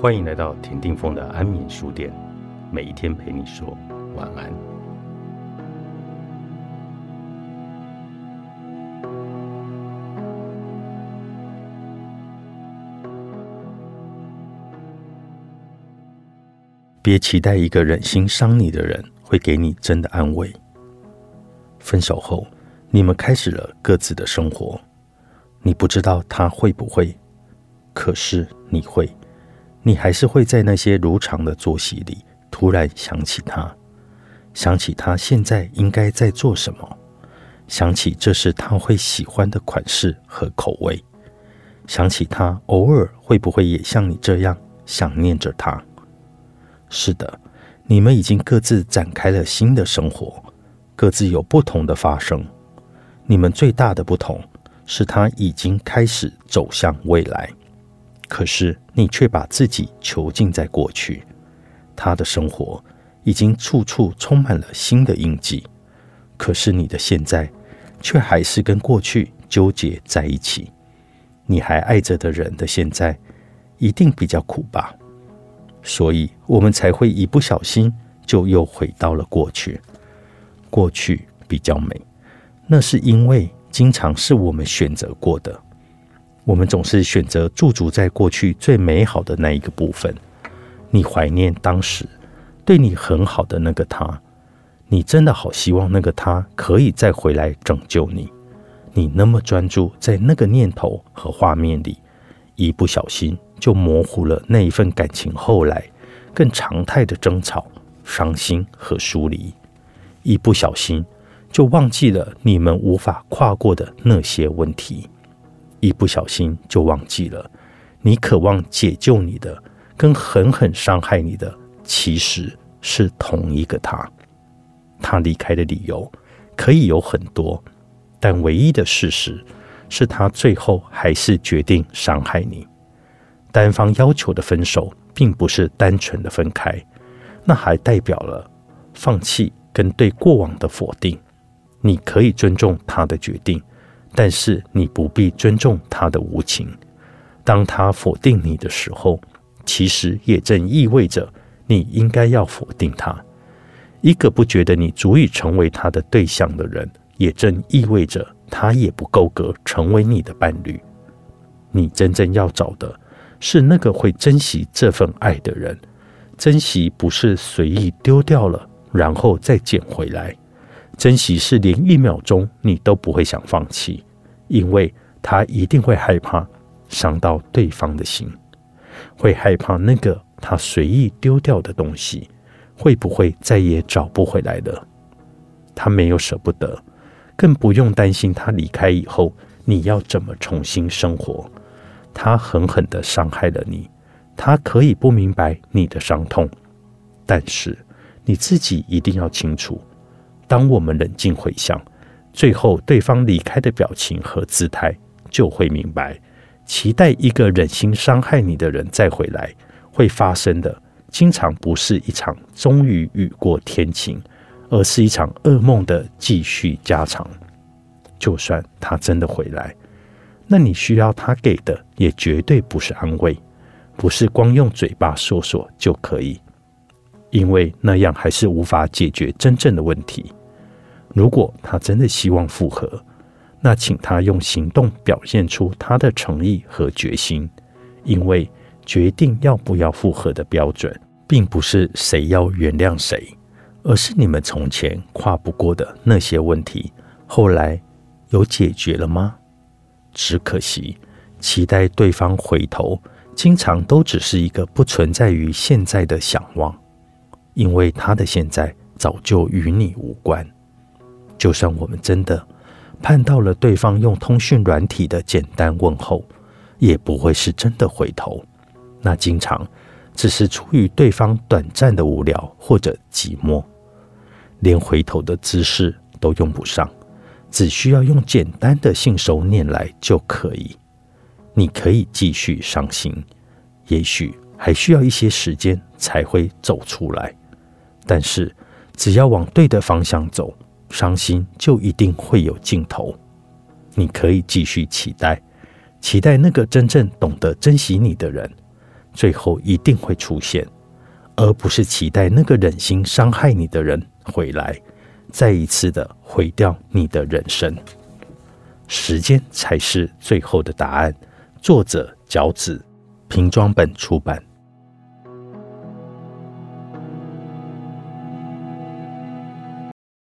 欢迎来到田定峰的安眠书店，每一天陪你说晚安。别期待一个忍心伤你的人会给你真的安慰。分手后，你们开始了各自的生活，你不知道他会不会，可是你会。你还是会在那些如常的作息里，突然想起他，想起他现在应该在做什么，想起这是他会喜欢的款式和口味，想起他偶尔会不会也像你这样想念着他。是的，你们已经各自展开了新的生活，各自有不同的发生。你们最大的不同是，他已经开始走向未来。可是你却把自己囚禁在过去，他的生活已经处处充满了新的印记。可是你的现在却还是跟过去纠结在一起。你还爱着的人的现在一定比较苦吧？所以我们才会一不小心就又回到了过去。过去比较美，那是因为经常是我们选择过的。我们总是选择驻足在过去最美好的那一个部分。你怀念当时对你很好的那个他，你真的好希望那个他可以再回来拯救你。你那么专注在那个念头和画面里，一不小心就模糊了那一份感情。后来更常态的争吵、伤心和疏离，一不小心就忘记了你们无法跨过的那些问题。一不小心就忘记了，你渴望解救你的，跟狠狠伤害你的，其实是同一个他。他离开的理由可以有很多，但唯一的事实是他最后还是决定伤害你。单方要求的分手，并不是单纯的分开，那还代表了放弃跟对过往的否定。你可以尊重他的决定。但是你不必尊重他的无情。当他否定你的时候，其实也正意味着你应该要否定他。一个不觉得你足以成为他的对象的人，也正意味着他也不够格成为你的伴侣。你真正要找的是那个会珍惜这份爱的人。珍惜不是随意丢掉了然后再捡回来。珍惜是连一秒钟你都不会想放弃，因为他一定会害怕伤到对方的心，会害怕那个他随意丢掉的东西会不会再也找不回来了。他没有舍不得，更不用担心他离开以后你要怎么重新生活。他狠狠的伤害了你，他可以不明白你的伤痛，但是你自己一定要清楚。当我们冷静回想，最后对方离开的表情和姿态，就会明白，期待一个忍心伤害你的人再回来，会发生的，经常不是一场终于雨过天晴，而是一场噩梦的继续加长。就算他真的回来，那你需要他给的，也绝对不是安慰，不是光用嘴巴说说就可以，因为那样还是无法解决真正的问题。如果他真的希望复合，那请他用行动表现出他的诚意和决心。因为决定要不要复合的标准，并不是谁要原谅谁，而是你们从前跨不过的那些问题，后来有解决了吗？只可惜，期待对方回头，经常都只是一个不存在于现在的想望，因为他的现在早就与你无关。就算我们真的盼到了对方用通讯软体的简单问候，也不会是真的回头。那经常只是出于对方短暂的无聊或者寂寞，连回头的姿势都用不上，只需要用简单的信手拈来就可以。你可以继续伤心，也许还需要一些时间才会走出来，但是只要往对的方向走。伤心就一定会有尽头。你可以继续期待，期待那个真正懂得珍惜你的人，最后一定会出现，而不是期待那个忍心伤害你的人回来，再一次的毁掉你的人生。时间才是最后的答案。作者：饺子，瓶装本出版。